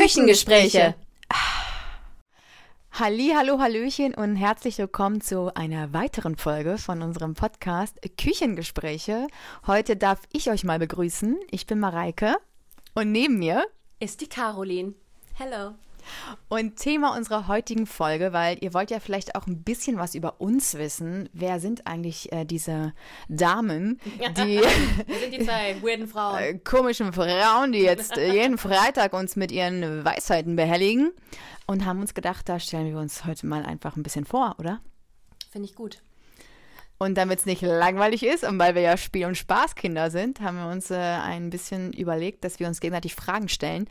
Küchengespräche. Halli, hallo, hallöchen und herzlich willkommen zu einer weiteren Folge von unserem Podcast Küchengespräche. Heute darf ich euch mal begrüßen. Ich bin Mareike und neben mir Ist die Caroline. Hello. Und Thema unserer heutigen Folge, weil ihr wollt ja vielleicht auch ein bisschen was über uns wissen. Wer sind eigentlich äh, diese Damen, die sind die zwei weirden Frauen. äh, komischen Frauen, die jetzt äh, jeden Freitag uns mit ihren Weisheiten behelligen und haben uns gedacht, da stellen wir uns heute mal einfach ein bisschen vor, oder? Finde ich gut. Und damit es nicht langweilig ist und weil wir ja Spiel- und Spaßkinder sind, haben wir uns äh, ein bisschen überlegt, dass wir uns gegenseitig Fragen stellen,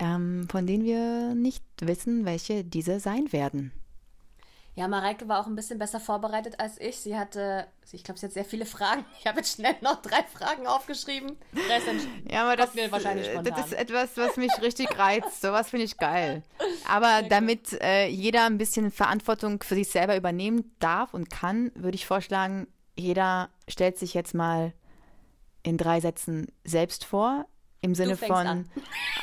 ähm, von denen wir nicht wissen, welche diese sein werden. Ja, Mareike war auch ein bisschen besser vorbereitet als ich. Sie hatte, ich glaube, sie hat sehr viele Fragen. Ich habe jetzt schnell noch drei Fragen aufgeschrieben. Dann Ja, aber das, kommt mir wahrscheinlich äh, das ist etwas, was mich richtig reizt. Sowas finde ich geil. Aber damit äh, jeder ein bisschen Verantwortung für sich selber übernehmen darf und kann, würde ich vorschlagen, jeder stellt sich jetzt mal in drei Sätzen selbst vor. Im Sinne von, an.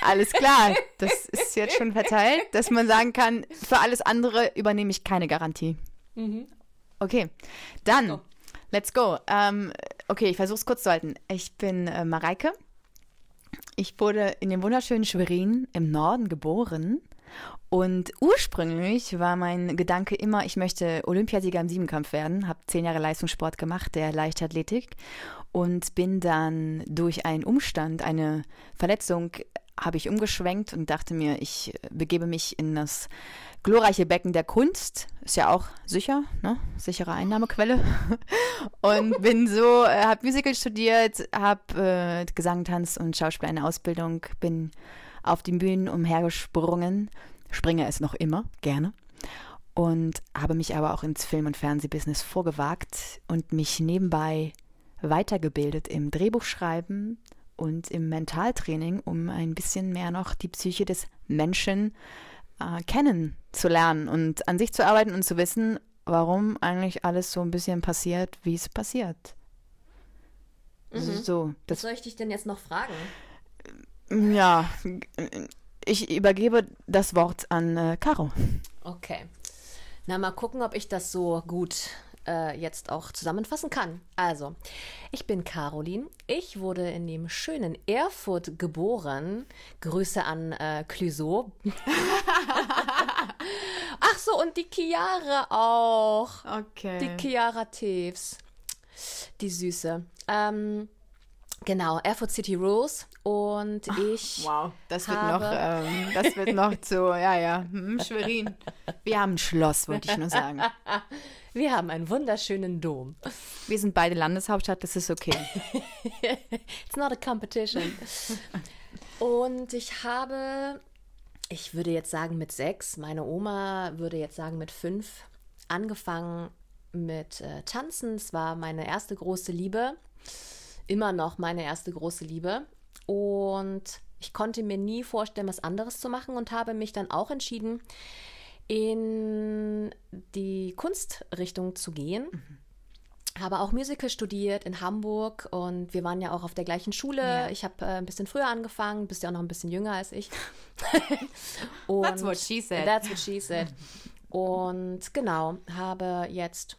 alles klar, das ist jetzt schon verteilt, dass man sagen kann, für alles andere übernehme ich keine Garantie. Mhm. Okay, dann, go. let's go. Ähm, okay, ich versuche es kurz zu halten. Ich bin äh, Mareike. Ich wurde in dem wunderschönen Schwerin im Norden geboren. Und ursprünglich war mein Gedanke immer, ich möchte Olympiasieger im Siebenkampf werden. Habe zehn Jahre Leistungssport gemacht, der Leichtathletik. Und bin dann durch einen Umstand, eine Verletzung, habe ich umgeschwenkt und dachte mir, ich begebe mich in das glorreiche Becken der Kunst. Ist ja auch sicher, ne? Sichere Einnahmequelle. Und bin so, äh, habe Musical studiert, habe äh, Gesang, Tanz und Schauspiel eine Ausbildung, bin auf den Bühnen umhergesprungen, springe es noch immer, gerne. Und habe mich aber auch ins Film- und Fernsehbusiness vorgewagt und mich nebenbei weitergebildet im Drehbuchschreiben und im Mentaltraining, um ein bisschen mehr noch die Psyche des Menschen äh, kennenzulernen und an sich zu arbeiten und zu wissen, warum eigentlich alles so ein bisschen passiert, wie es passiert. So, Was das, soll ich dich denn jetzt noch fragen? Ja, ich übergebe das Wort an äh, Caro. Okay. Na, mal gucken, ob ich das so gut äh, jetzt auch zusammenfassen kann. Also, ich bin Caroline. Ich wurde in dem schönen Erfurt geboren. Grüße an äh, Clüso. Ach so, und die Chiara auch. Okay. Die Chiara Teves. Die Süße. Ähm, genau, Erfurt City Rules. Und ich. Wow, das wird habe- noch, ähm, das wird noch zu, ja, ja, hm, Schwerin. Wir haben ein Schloss, wollte ich nur sagen. Wir haben einen wunderschönen Dom. Wir sind beide Landeshauptstadt, das ist okay. It's not a competition. Und ich habe, ich würde jetzt sagen mit sechs, meine Oma würde jetzt sagen mit fünf, angefangen mit äh, Tanzen. Es war meine erste große Liebe. Immer noch meine erste große Liebe. Und ich konnte mir nie vorstellen, was anderes zu machen und habe mich dann auch entschieden, in die Kunstrichtung zu gehen habe auch Musical studiert in Hamburg und wir waren ja auch auf der gleichen Schule. Ja. Ich habe äh, ein bisschen früher angefangen, bist ja auch noch ein bisschen jünger als ich. That's what she said. That's what she said. Und genau, habe jetzt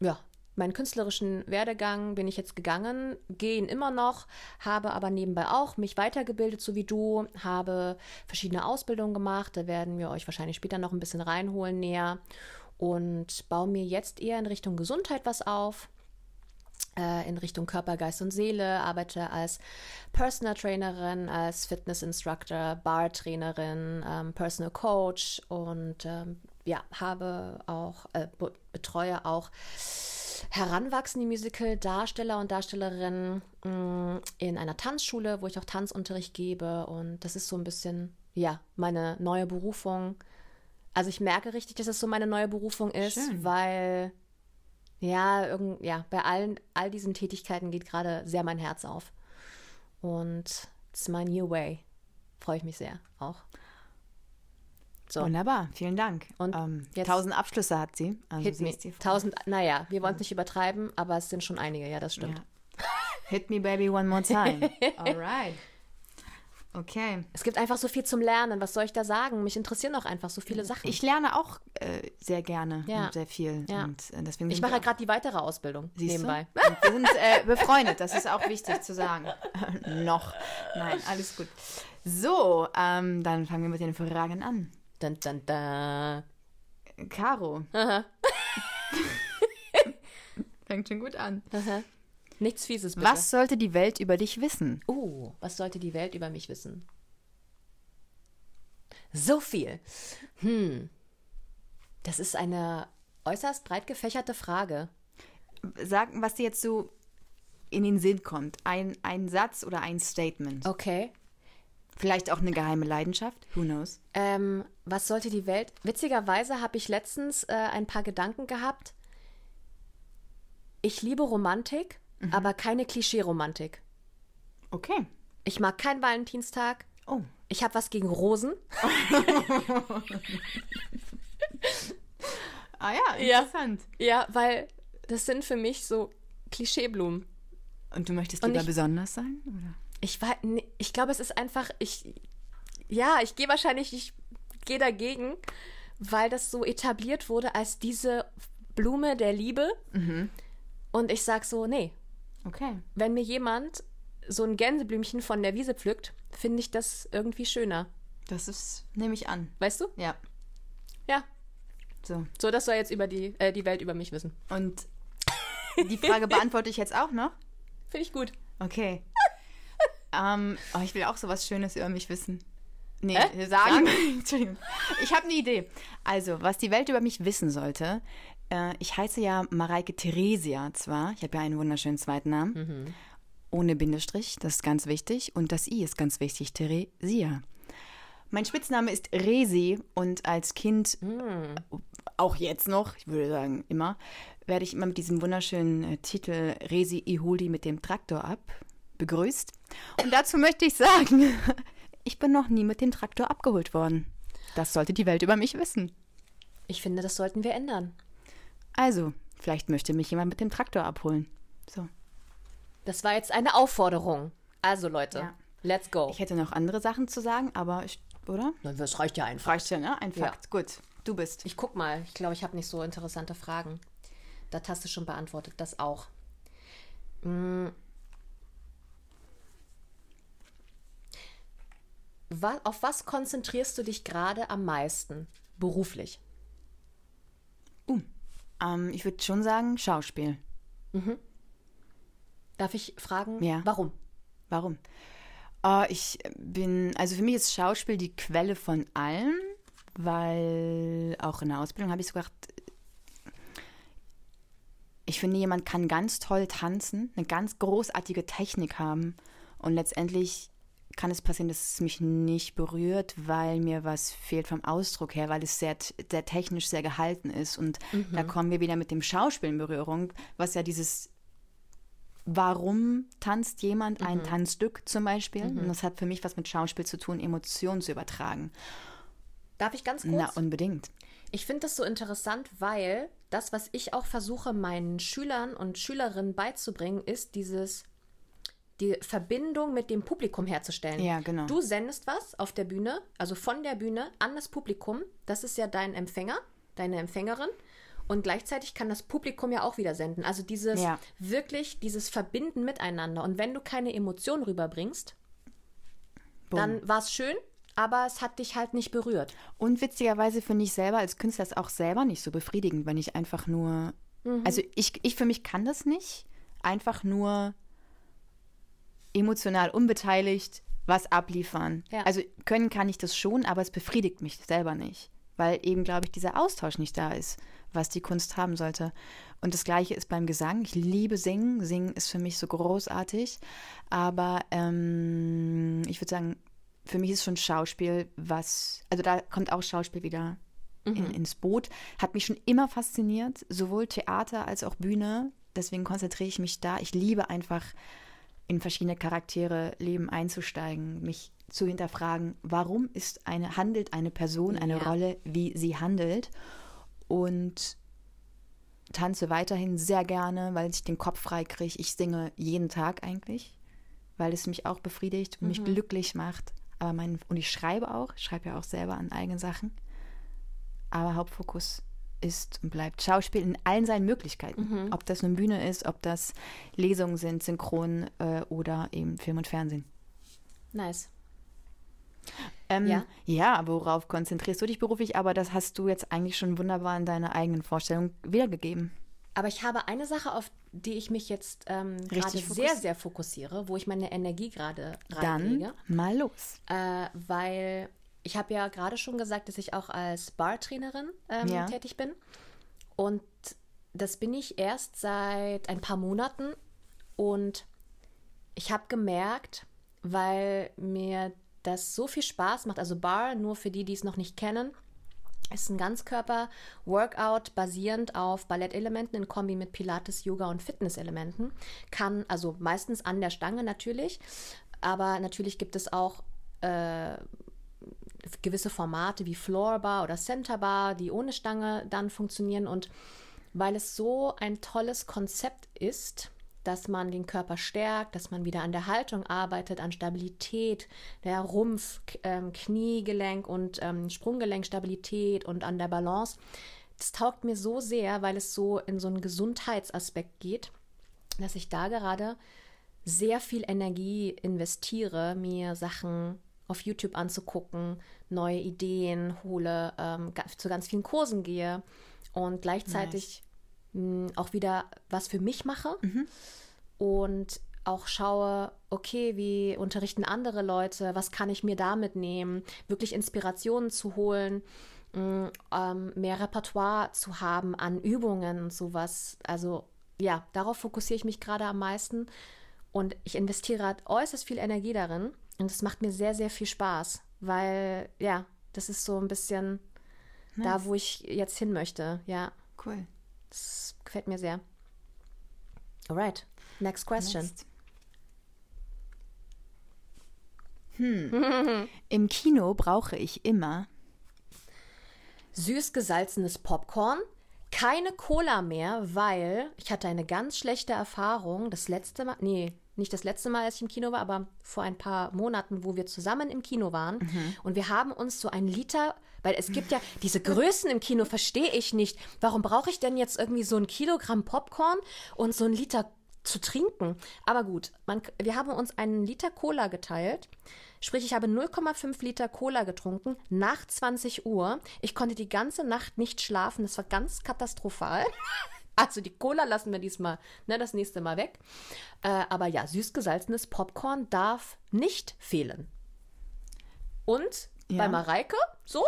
ja, meinen künstlerischen Werdegang bin ich jetzt gegangen, gehe ihn immer noch, habe aber nebenbei auch mich weitergebildet, so wie du, habe verschiedene Ausbildungen gemacht, da werden wir euch wahrscheinlich später noch ein bisschen reinholen näher und baue mir jetzt eher in Richtung Gesundheit was auf. äh, In Richtung Körper, Geist und Seele, arbeite als Personal Trainerin, als Fitness Instructor, Bar-Trainerin, ähm, Personal Coach und ähm, ja, habe auch, äh, be betreue auch heranwachsende Musical-Darsteller und Darstellerinnen mh, in einer Tanzschule, wo ich auch Tanzunterricht gebe. Und das ist so ein bisschen, ja, meine neue Berufung. Also ich merke richtig, dass es so meine neue Berufung ist, Schön. weil ja, irgend, ja, bei allen, all diesen Tätigkeiten geht gerade sehr mein Herz auf. Und it's my new way. Freue ich mich sehr auch. So. Wunderbar, vielen Dank. Und ähm, jetzt- tausend Abschlüsse hat sie. Also Hit me. Tausend, naja, wir wollen es nicht übertreiben, aber es sind schon einige, ja, das stimmt. Ja. Hit me baby one more time. Alright. Okay. Es gibt einfach so viel zum Lernen. Was soll ich da sagen? Mich interessieren auch einfach so viele Sachen. Ich lerne auch äh, sehr gerne Ja. und sehr viel. Ja. Und äh, deswegen Ich mache ja gerade die weitere Ausbildung Siehst nebenbei. Du? Und wir sind äh, befreundet, das ist auch wichtig zu sagen. Noch. Nein, alles gut. So, ähm, dann fangen wir mit den Fragen an. Dun, dun, dun. Caro. Aha. Fängt schon gut an. Aha. Nichts Fieses, bitte. Was sollte die Welt über dich wissen? Oh, was sollte die Welt über mich wissen? So viel. Hm. Das ist eine äußerst breit gefächerte Frage. Sag, was dir jetzt so in den Sinn kommt. Ein, ein Satz oder ein Statement. Okay. Vielleicht auch eine geheime Leidenschaft. Who knows? Ähm, was sollte die Welt? Witzigerweise habe ich letztens äh, ein paar Gedanken gehabt. Ich liebe Romantik, aber keine Klischee-Romantik. Okay. Ich mag keinen Valentinstag. Oh. Ich habe was gegen Rosen. Ah ja, Ja. interessant. Ja, weil das sind für mich so Klischeeblumen. Und du möchtest lieber ich- besonders sein? Oder? Ich war, ich glaube, es ist einfach, ich, ja, ich gehe wahrscheinlich, ich gehe dagegen, weil das so etabliert wurde als diese Blume der Liebe. Und ich sag so, nee, Okay. wenn mir jemand so ein Gänseblümchen von der Wiese pflückt, finde ich das irgendwie schöner. Das ist, nehme ich an. Weißt du? Ja. Ja. So. So, das soll jetzt über die, äh, die Welt über mich wissen. Und die Frage beantworte ich jetzt auch noch. Finde ich gut. Okay. Ähm, oh, ich will auch so was Schönes über mich wissen. Nee, Hä? sagen. Entschuldigung. Ich habe eine Idee. Also, was die Welt über mich wissen sollte, äh, ich heiße ja Mareike Theresia zwar, ich habe ja einen wunderschönen zweiten Namen, ohne Bindestrich, das ist ganz wichtig. Und das I ist ganz wichtig, Theresia. Mein Spitzname ist Resi und als Kind, auch jetzt noch, ich würde sagen immer, werde ich immer mit diesem wunderschönen äh, Titel Resi, ich hol die mit dem Traktor ab begrüßt. Und dazu möchte ich sagen, ich bin noch nie mit dem Traktor abgeholt worden. Das sollte die Welt über mich wissen. Ich finde, das sollten wir ändern. Also, vielleicht möchte mich jemand mit dem Traktor abholen. So. Das war jetzt eine Aufforderung. Also, Leute, Ja. let's go. Ich hätte noch andere Sachen zu sagen, aber, ich, oder? das reicht ja einfach. Reicht ja, ne? Ein Ja. Fakt. Gut, du bist. Ich guck mal. Ich glaube, ich habe nicht so interessante Fragen. Das hast du schon beantwortet. Das auch. Mm. Auf was konzentrierst du dich gerade am meisten beruflich? Ähm, ich würde schon sagen, Schauspiel. Darf ich fragen, Ja. warum? Warum? Äh, ich bin, also für mich ist Schauspiel die Quelle von allem, weil auch in der Ausbildung habe ich so gedacht, ich finde, jemand kann ganz toll tanzen, eine ganz großartige Technik haben und letztendlich kann es passieren, dass es mich nicht berührt, weil mir was fehlt vom Ausdruck her, weil es sehr, sehr technisch sehr gehalten ist. Und da kommen wir wieder mit dem Schauspiel in Berührung, was ja dieses Warum tanzt jemand ein Tanzstück zum Beispiel? Und das hat für mich was mit Schauspiel zu tun, Emotionen zu übertragen. Darf ich ganz kurz? Na, unbedingt. Ich finde das so interessant, weil das, was ich auch versuche, meinen Schülern und Schülerinnen beizubringen, ist dieses die Verbindung mit dem Publikum herzustellen. Ja, genau. Du sendest was auf der Bühne, also von der Bühne an das Publikum. Das ist ja dein Empfänger, deine Empfängerin. Und gleichzeitig kann das Publikum ja auch wieder senden. Also dieses Ja. wirklich, dieses Verbinden miteinander. Und wenn du keine Emotionen rüberbringst, Boom. dann war es schön, aber es hat dich halt nicht berührt. Und witzigerweise finde ich selber als Künstler es auch selber nicht so befriedigend, wenn ich einfach nur. Also ich, ich für mich kann das nicht. Einfach nur emotional unbeteiligt was abliefern. Ja. Also können kann ich das schon, aber es befriedigt mich selber nicht. Weil eben, glaube ich, dieser Austausch nicht da ist, was die Kunst haben sollte. Und das gleiche ist beim Gesang. Ich liebe Singen. Singen ist für mich so großartig. Aber ähm, ich würde sagen, für mich ist schon Schauspiel was, also da kommt auch Schauspiel wieder in, ins Boot. Hat mich schon immer fasziniert, sowohl Theater als auch Bühne. Deswegen konzentriere ich mich da. Ich liebe einfach in verschiedene Charaktere Leben einzusteigen, mich zu hinterfragen, warum ist eine, handelt eine Person eine Ja. Rolle, wie sie handelt. Und tanze weiterhin sehr gerne, weil ich den Kopf frei kriege. Ich singe jeden Tag eigentlich, weil es mich auch befriedigt und mich glücklich macht. aber mein, und ich schreibe auch, ich schreibe ja auch selber an eigenen Sachen. Aber Hauptfokus ist und bleibt Schauspiel in allen seinen Möglichkeiten. Ob das eine Bühne ist, ob das Lesungen sind, Synchron äh, oder eben Film und Fernsehen. Nice. Ähm, Ja. ja. worauf konzentrierst du dich beruflich? Aber das hast du jetzt eigentlich schon wunderbar in deiner eigenen Vorstellung wiedergegeben. Aber ich habe eine Sache, auf die ich mich jetzt ähm, gerade sehr, sehr fokussiere, wo ich meine Energie gerade Dann reinlege. mal los. Äh, weil ich habe ja gerade schon gesagt, dass ich auch als Bartrainerin ähm, Ja. tätig bin. Und das bin ich erst seit ein paar Monaten. Und ich habe gemerkt, weil mir das so viel Spaß macht, also Bar, nur für die, die es noch nicht kennen, ist ein Ganzkörper-Workout basierend auf Ballettelementen in Kombi mit Pilates, Yoga und Fitnesselementen. Kann, also meistens an der Stange natürlich, aber natürlich gibt es auch äh, gewisse Formate wie Floorbar oder Centerbar, die ohne Stange dann funktionieren. Und weil es so ein tolles Konzept ist, dass man den Körper stärkt, dass man wieder an der Haltung arbeitet, an Stabilität, der Rumpf, ähm, Kniegelenk und ähm, Sprunggelenkstabilität und an der Balance. Das taugt mir so sehr, weil es so in so einen Gesundheitsaspekt geht, dass ich da gerade sehr viel Energie investiere, mir Sachen auf YouTube anzugucken, neue Ideen hole, ähm, zu ganz vielen Kursen gehe und gleichzeitig mh, auch wieder was für mich mache und auch schaue, okay, wie unterrichten andere Leute, was kann ich mir da mitnehmen, wirklich Inspirationen zu holen, mh, ähm, mehr Repertoire zu haben an Übungen und sowas. Also ja, darauf fokussiere ich mich gerade am meisten und ich investiere äußerst viel Energie darin und es macht mir sehr, sehr viel Spaß, weil ja, das ist so ein bisschen da, wo ich jetzt hin möchte. Ja, Cool. das gefällt mir sehr. Alright, next question. Next. Hm. Im Kino brauche ich immer Süß gesalzenes Popcorn, keine Cola mehr, weil ich hatte eine ganz schlechte Erfahrung das letzte Mal, nee, nicht das letzte Mal, als ich im Kino war, aber vor ein paar Monaten, wo wir zusammen im Kino waren und wir haben uns so ein Liter, weil es gibt ja diese Größen im Kino, verstehe ich nicht. Warum brauche ich denn jetzt irgendwie so ein Kilogramm Popcorn und so ein Liter zu trinken? Aber gut, man, wir haben uns einen Liter Cola geteilt. Sprich, ich habe 0,5 Liter Cola getrunken nach 20 Uhr. Ich konnte die ganze Nacht nicht schlafen. Das war ganz katastrophal. Also die Cola lassen wir diesmal, ne, das nächste Mal weg. Äh, aber ja, süß gesalzenes Popcorn darf nicht fehlen. Und Ja. bei Mareike, so?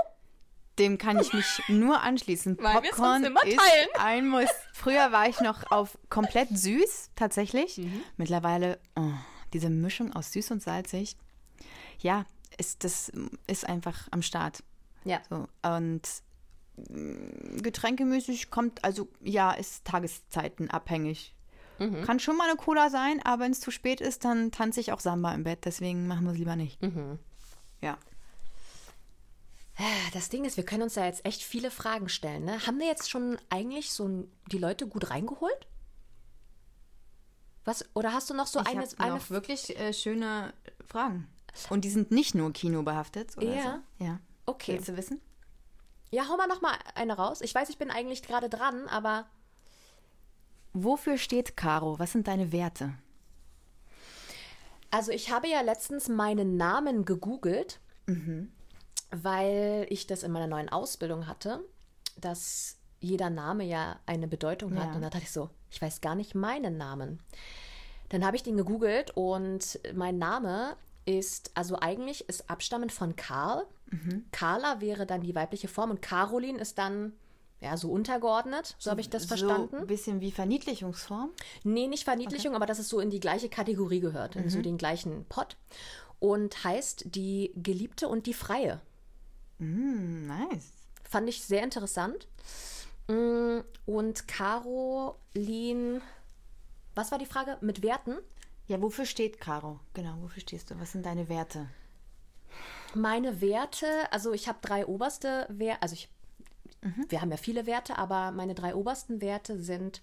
Dem kann ich mich nur anschließen. Weil Popcorn immer ist teilen. ein Muss. Früher war ich noch auf komplett süß, tatsächlich. Mhm. Mittlerweile, oh, diese Mischung aus süß und salzig, ja, ist, das ist einfach am Start. Ja. So, und getränkemäßig kommt, also ja, ist Tageszeiten abhängig. Mhm. Kann schon mal eine Cola sein, aber wenn es zu spät ist, dann tanze ich auch Samba im Bett. Deswegen machen wir es lieber nicht. Mhm. Ja. Das Ding ist, wir können uns da jetzt echt viele Fragen stellen. Ne? Haben wir jetzt schon eigentlich so die Leute gut reingeholt? Was? Oder hast du noch so ich eine, eine noch wirklich äh, schöne Fragen. Und die sind nicht nur Kino behaftet, oder Ja. so? Ja. Okay. Willst du wissen? Ja, hau mal noch mal eine raus. Ich weiß, ich bin eigentlich gerade dran, aber Wofür steht Caro? Was sind deine Werte? also ich habe ja letztens meinen Namen gegoogelt, weil ich das in meiner neuen Ausbildung hatte, dass jeder Name ja eine Bedeutung hat. Ja. Und da dachte ich so, ich weiß gar nicht meinen Namen. Dann habe ich den gegoogelt und mein Name ist, also eigentlich ist abstammend von Karl. Carla wäre dann die weibliche Form und Caroline ist dann ja so untergeordnet, so habe ich das verstanden. So ein bisschen wie Verniedlichungsform. Nee, nicht Verniedlichung, aber dass es so in die gleiche Kategorie gehört, in so den gleichen Pott. Und heißt die Geliebte und die Freie. Mm, nice. Fand ich sehr interessant. Mm, Und Caroline, was war die Frage? Mit Werten? Ja, wofür steht Caro? Genau, wofür stehst du? Was sind deine Werte? Meine Werte, also ich habe drei oberste Werte, also ich, wir haben ja viele Werte, aber meine drei obersten Werte sind,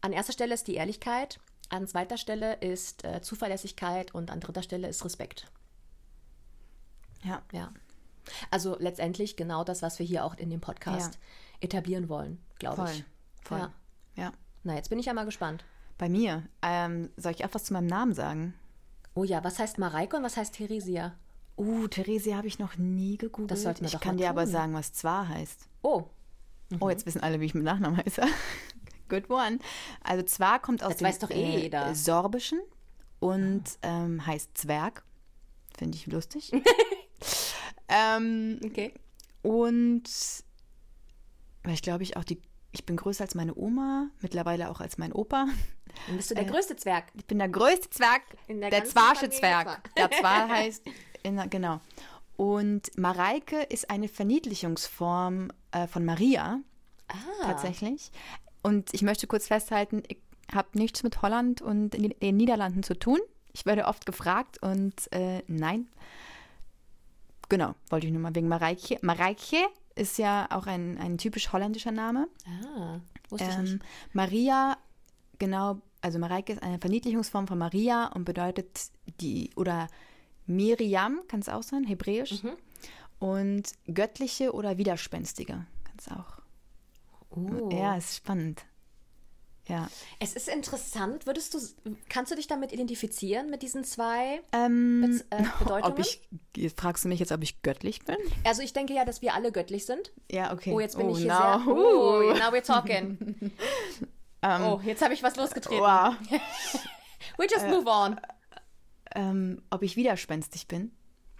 an erster Stelle ist die Ehrlichkeit, an zweiter Stelle ist äh, Zuverlässigkeit und an dritter Stelle ist Respekt. Ja. Ja. Also letztendlich genau das, was wir hier auch in dem Podcast etablieren wollen, glaube ich. Voll. Ja. Ja. Na, jetzt bin ich ja mal gespannt. Bei mir. Ähm, soll ich auch was zu meinem Namen sagen? Oh ja, was heißt Mareike und was heißt Theresia? Uh, Theresia habe ich noch nie gegoogelt. Das sollten wir ich kann dir aber tun. sagen, was zwar heißt. Oh, Oh, jetzt wissen alle, wie ich mit Nachnamen heiße. Good one. Also zwar kommt aus Das dem weiß doch eh jeder. Sorbischen und ähm, heißt Zwerg. Finde ich lustig. ähm, okay. und weil ich glaube, ich auch die, ich bin größer als meine Oma, mittlerweile auch als mein Opa. Dann bist du der größte Zwerg. Ich bin der größte Zwerg, In der der, Zwerg. Der Zwar heißt, in, genau. Und Mareike ist eine Verniedlichungsform äh, von Maria, Ah, tatsächlich. Und ich möchte kurz festhalten, ich habe nichts mit Holland und den den Niederlanden zu tun. Ich werde oft gefragt und äh, nein. Genau, wollte ich nur mal wegen Mareike. Mareike ist ja auch ein, ein typisch holländischer Name. Ah, wusste ich Ähm, nicht. Maria, genau, also Mareike ist eine Verniedlichungsform von Maria und bedeutet die, oder Miriam, kann es auch sein, hebräisch. Mhm. Und göttliche oder widerspenstige, kann es auch. Oh. Ja, ist spannend. Ja. Es ist interessant. Würdest du, kannst du dich damit identifizieren mit diesen zwei Ähm, Bez- äh, Bedeutungen? ob ich, fragst du mich jetzt, ob ich göttlich bin? Also ich denke ja, dass wir alle göttlich sind. Ja, okay. Oh, jetzt bin ich hier now. sehr. Oh, now we're talking. oh, jetzt habe ich was losgetreten. Wow. We just move on. Ähm, ob ich widerspenstig bin?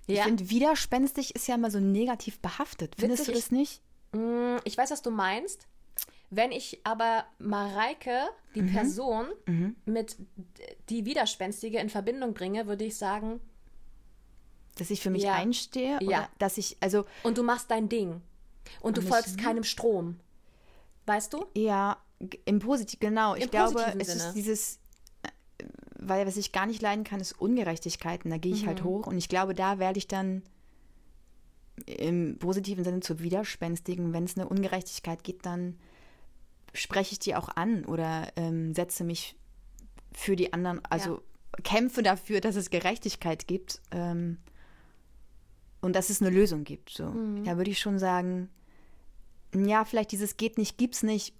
Ich Ja. finde, widerspenstig ist ja immer so negativ behaftet. Findest Witzig du das nicht? Mm, Ich weiß, was du meinst. Wenn ich aber Mareike, die Mhm. Person, mit die Widerspenstige in Verbindung bringe, würde ich sagen, Dass ich für mich Ja. einstehe? Ja. dass ich, also, und du machst dein Ding. Und du folgst ich- keinem Strom. Weißt du? Ja, im Positiv, genau. Ich Im glaube, positiven es Sinne. ist dieses, weil was ich gar nicht leiden kann, ist Ungerechtigkeiten. Da gehe ich Mhm. halt hoch und ich glaube, da werde ich dann im positiven Sinne zu Widerspenstigen. Wenn es eine Ungerechtigkeit gibt, dann spreche ich die auch an oder ähm, setze mich für die anderen, also kämpfe dafür, dass es Gerechtigkeit gibt ähm, und dass es eine Lösung gibt. So. Mhm. Da würde ich schon sagen, ja, vielleicht dieses geht nicht, gibt's nicht.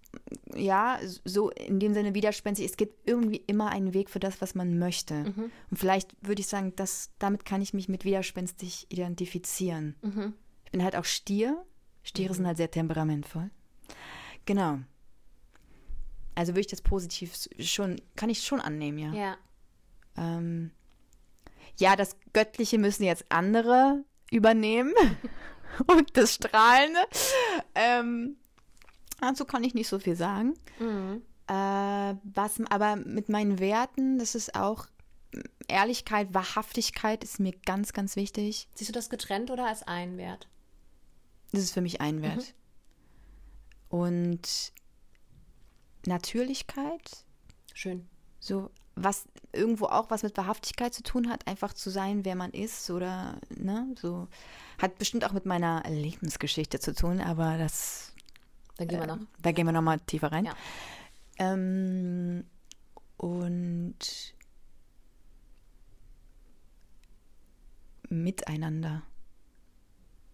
Ja, so in dem Sinne widerspenstig. Es gibt irgendwie immer einen Weg für das, was man möchte. Mhm. Und vielleicht würde ich sagen, dass, damit kann ich mich mit widerspenstig identifizieren. Mhm. Ich bin halt auch Stier. Stiere sind halt sehr temperamentvoll. Genau. Also würde ich das positiv schon, kann ich schon annehmen, ja. Ja. Ähm, ja, das Göttliche müssen jetzt andere übernehmen. Und das Strahlende. Ähm, dazu kann ich nicht so viel sagen. Mhm. Äh, was aber mit meinen Werten, das ist auch Ehrlichkeit, Wahrhaftigkeit ist mir ganz, ganz wichtig. Siehst du das getrennt oder als einen Wert? Das ist für mich ein Wert. Und Natürlichkeit, Schön. so was irgendwo auch was mit Wahrhaftigkeit zu tun hat, einfach zu sein, wer man ist oder ne, so hat bestimmt auch mit meiner Lebensgeschichte zu tun, aber das Dann gehen wir noch. da gehen wir noch mal tiefer rein. Ja. Ähm, und Miteinander.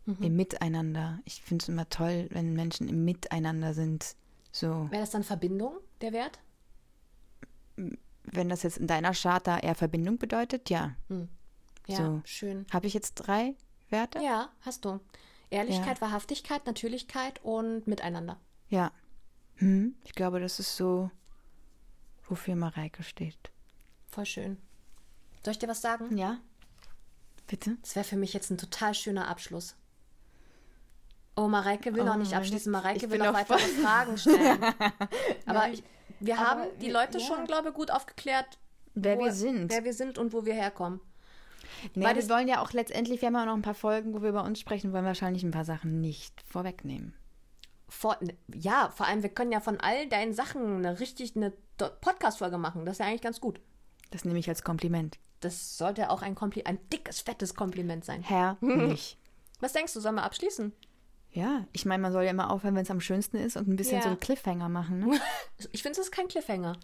Mhm. Im Miteinander. Ich finde es immer toll, wenn Menschen im Miteinander sind. So, Wäre das dann Verbindung, der Wert? Wenn das jetzt in deiner Charta eher Verbindung bedeutet, ja. Ja, So. schön. Habe ich jetzt drei Werte? Ja, hast du. Ehrlichkeit, Wahrhaftigkeit, Natürlichkeit und Miteinander. Ja. Hm, ich glaube, das ist so, wofür Mareike steht. Voll schön. Soll ich dir was sagen? Ja. Bitte? Das wäre für mich jetzt ein total schöner Abschluss. Oh, Mareike will noch Oh, nicht mein abschließen. Mareike will noch noch weitere Fragen stellen. Aber ich, wir Aber haben die wir- Leute ja. schon, glaube ich, gut aufgeklärt, Wer wo- wir sind. wer wir sind und wo wir herkommen. Nee, Weil wir wollen ja auch letztendlich, wir haben ja auch noch ein paar Folgen, wo wir über uns sprechen, wollen wahrscheinlich ein paar Sachen nicht vorwegnehmen. Vor, ja, vor allem, wir können ja von all deinen Sachen eine richtig eine Podcast-Folge machen. Das ist ja eigentlich ganz gut. Das nehme ich als Kompliment. Das sollte auch ein, Kompli ein dickes, fettes Kompliment sein. Herrlich. Was denkst du, sollen wir abschließen? Ja, ich meine, man soll ja immer aufhören, wenn es am schönsten ist und ein bisschen Ja. so einen Cliffhanger machen. Ne? Ich finde, es ist kein Cliffhanger.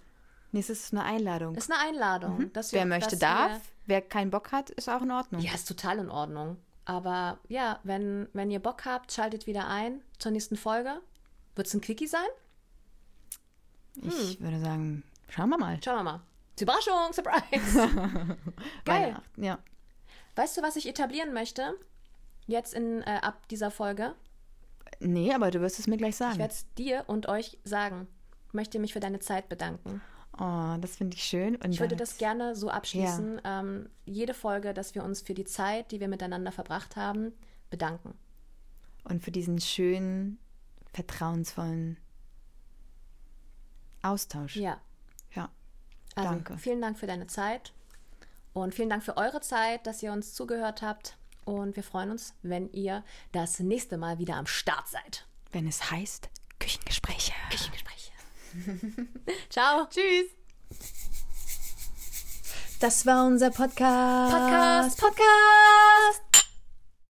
nee, es ist eine Einladung. Es ist eine Einladung. Wer wir, möchte, dass darf. Wir, Wer keinen Bock hat, ist auch in Ordnung. ja, ist total in Ordnung. Aber ja, wenn, wenn ihr Bock habt, schaltet wieder ein zur nächsten Folge. Wird es ein Quickie sein? Ich würde sagen, schauen wir mal. Schauen wir mal. Überraschung, Surprise. Geil. Weihnachten, Ja. Weißt du, was ich etablieren möchte? Jetzt in, äh, ab dieser Folge. Nee, aber du wirst es mir gleich Ich sagen. werde es dir und euch sagen. Ich möchte mich für deine Zeit bedanken. Oh, das finde ich schön. Und Ich würde das gerne so abschließen. Ähm, jede Folge, dass wir uns für die Zeit, die wir miteinander verbracht haben, bedanken. Und für diesen schönen, vertrauensvollen Austausch. Ja. Ja. Also, Danke. vielen Dank für deine Zeit und vielen Dank für eure Zeit, dass ihr uns zugehört habt. Und wir freuen uns, wenn ihr das nächste Mal wieder am Start seid. Wenn es heißt Küchengespräche. Küchengespräche. Ciao. Tschüss. Das war unser Podcast. Podcast, Podcast.